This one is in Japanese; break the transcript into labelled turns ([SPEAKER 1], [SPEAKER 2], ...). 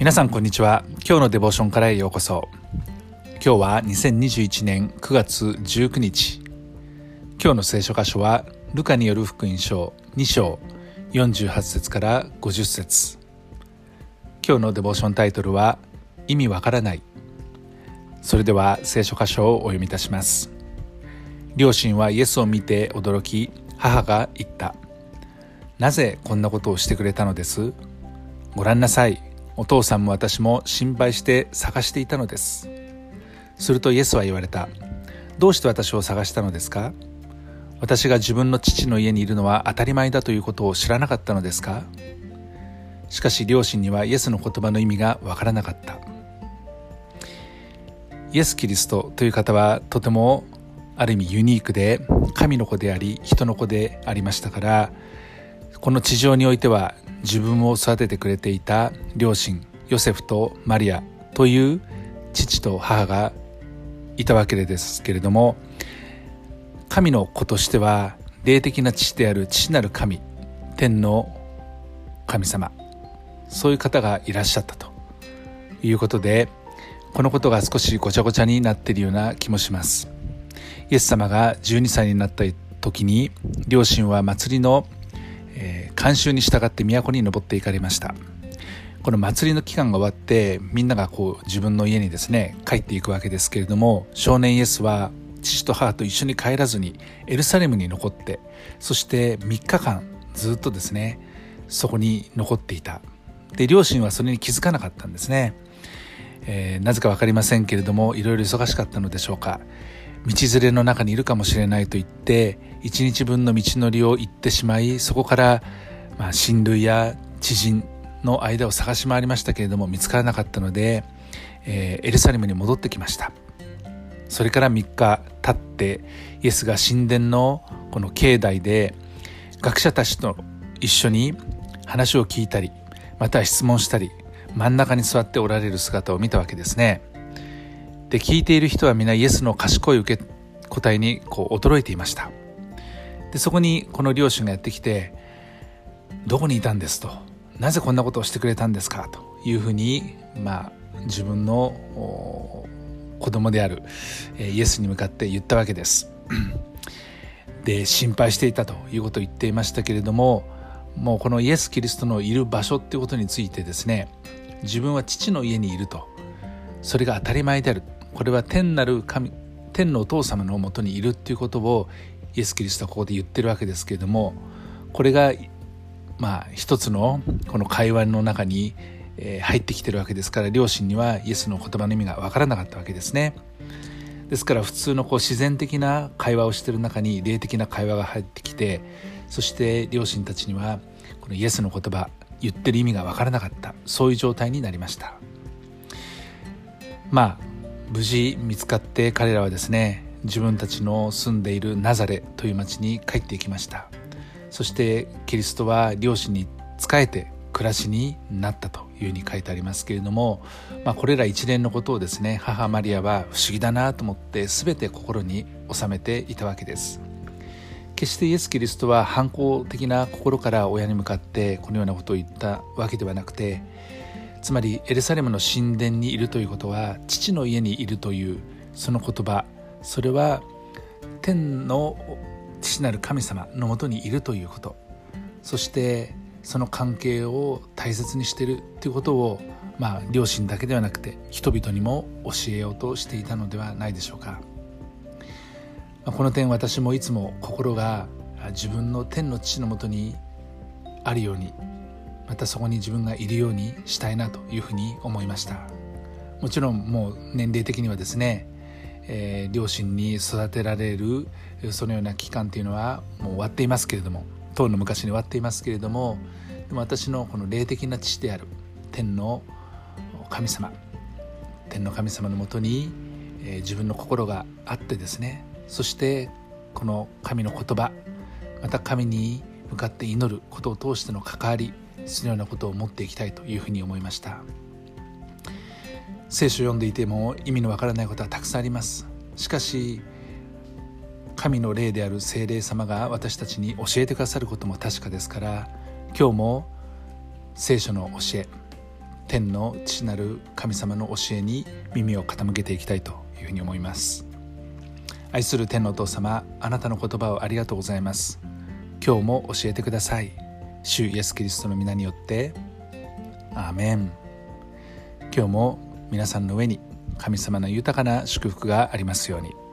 [SPEAKER 1] 皆さんこんにちは。今日のデボーションからへようこそ。今日は2021年9月19日。今日の聖書箇所はルカによる福音書2章48節から50節。今日のデボーションタイトルは意味わからない。それでは聖書箇所をお読みいたします。両親はイエスを見て驚き母が言った。なぜこんなことをしてくれたのです？ご覧なさい。お父さんも私も心配して探していたのです。するとイエスは言われた。どうして私を探したのですか？私が自分の父の家にいるのは当たり前だということを知らなかったのですか？しかし両親にはイエスの言葉の意味がわからなかった。イエス・キリストという方はとてもある意味ユニークで神の子であり人の子でありましたからこの地上においては自分を育ててくれていた両親ヨセフとマリアという父と母がいたわけですけれども神の子としては霊的な父である父なる神天の神様そういう方がいらっしゃったということでこのことが少しごちゃごちゃになっているような気もします。イエス様が12歳になった時に両親は祭りのえ、慣習に従って都に登っていかれました。この祭りの期間が終わってみんながこう自分の家にですね帰っていくわけですけれども少年イエスは父と母と一緒に帰らずにエルサレムに残ってそして3日間ずっとですねそこに残っていた。で両親はそれに気づかなかったんですね、えー、なぜか分かりませんけれどもいろいろ忙しかったのでしょうか。道連れの中にいるかもしれないと言って一日分の道のりを行ってしまいそこから、まあ、親類や知人の間を探し回りましたけれども見つからなかったので、えー、エルサレムに戻ってきました。それから3日経ってイエスが神殿のこの境内で学者たちと一緒に話を聞いたりまた質問したり真ん中に座っておられる姿を見たわけですね。で聞いている人は皆イエスの賢い受け答えにこう驚いていました。でそこにこの両親がやってきて「どこにいたんです」と「なぜこんなことをしてくれたんですか」というふうに、まあ、自分の子供であるイエスに向かって言ったわけです。で心配していたということを言っていましたけれどももうこのイエス・キリストのいる場所っていうことについてですね自分は父の家にいると。それが当たり前である。これは天なる神天のお父様のもとにいるっていうことをイエス・キリストはここで言ってるわけですけれどもこれがまあ一つのこの会話の中に入ってきてるわけですから両親にはイエスの言葉の意味が分からなかったわけですね。ですから普通のこう自然的な会話をしてる中に霊的な会話が入ってきてそして両親たちにはこのイエスの言葉言ってる意味が分からなかったそういう状態になりましたまあ無事見つかって彼らはですね自分たちの住んでいるナザレという町に帰っていきました。そしてキリストは両親に仕えて暮らしになったというふうに書いてありますけれども、まあ、これら一連のことをですね母マリアは不思議だなと思って全て心に収めていたわけです。決してイエス・キリストは反抗的な心から親に向かってこのようなことを言ったわけではなくてつまりエルサレムの神殿にいるということは父の家にいるというその言葉それは天の父なる神様のもとにいるということ。そしてその関係を大切にしているということをまあ両親だけではなくて人々にも教えようとしていたのではないでしょうか。この点私もいつも心が自分の天の父のもとにあるようにまたそこに自分がいるようにしたいなというふうに思いました。もちろんもう年齢的にはですねえー、両親に育てられるそのような期間っていうのはもう終わっていますけれども当の昔に終わっていますけれどもでも私のこの霊的な父である天の神様天の神様のもとに、えー、自分の心があってですねそしてこの神の言葉また神に向かって祈ることを通しての関わりそのようなことを持っていきたいというふうに思いました。聖書を読んでいても意味のわからないことはたくさんあります。しかし神の霊である精霊様が私たちに教えてくださることも確かですから今日も聖書の教え天の父なる神様の教えに耳を傾けていきたいというふうに思います。愛する天のお父様あなたの言葉をありがとうございます。今日も教えてください。主イエス・キリストの皆によってアーメン今日も皆さんの上に神様の豊かな祝福がありますように。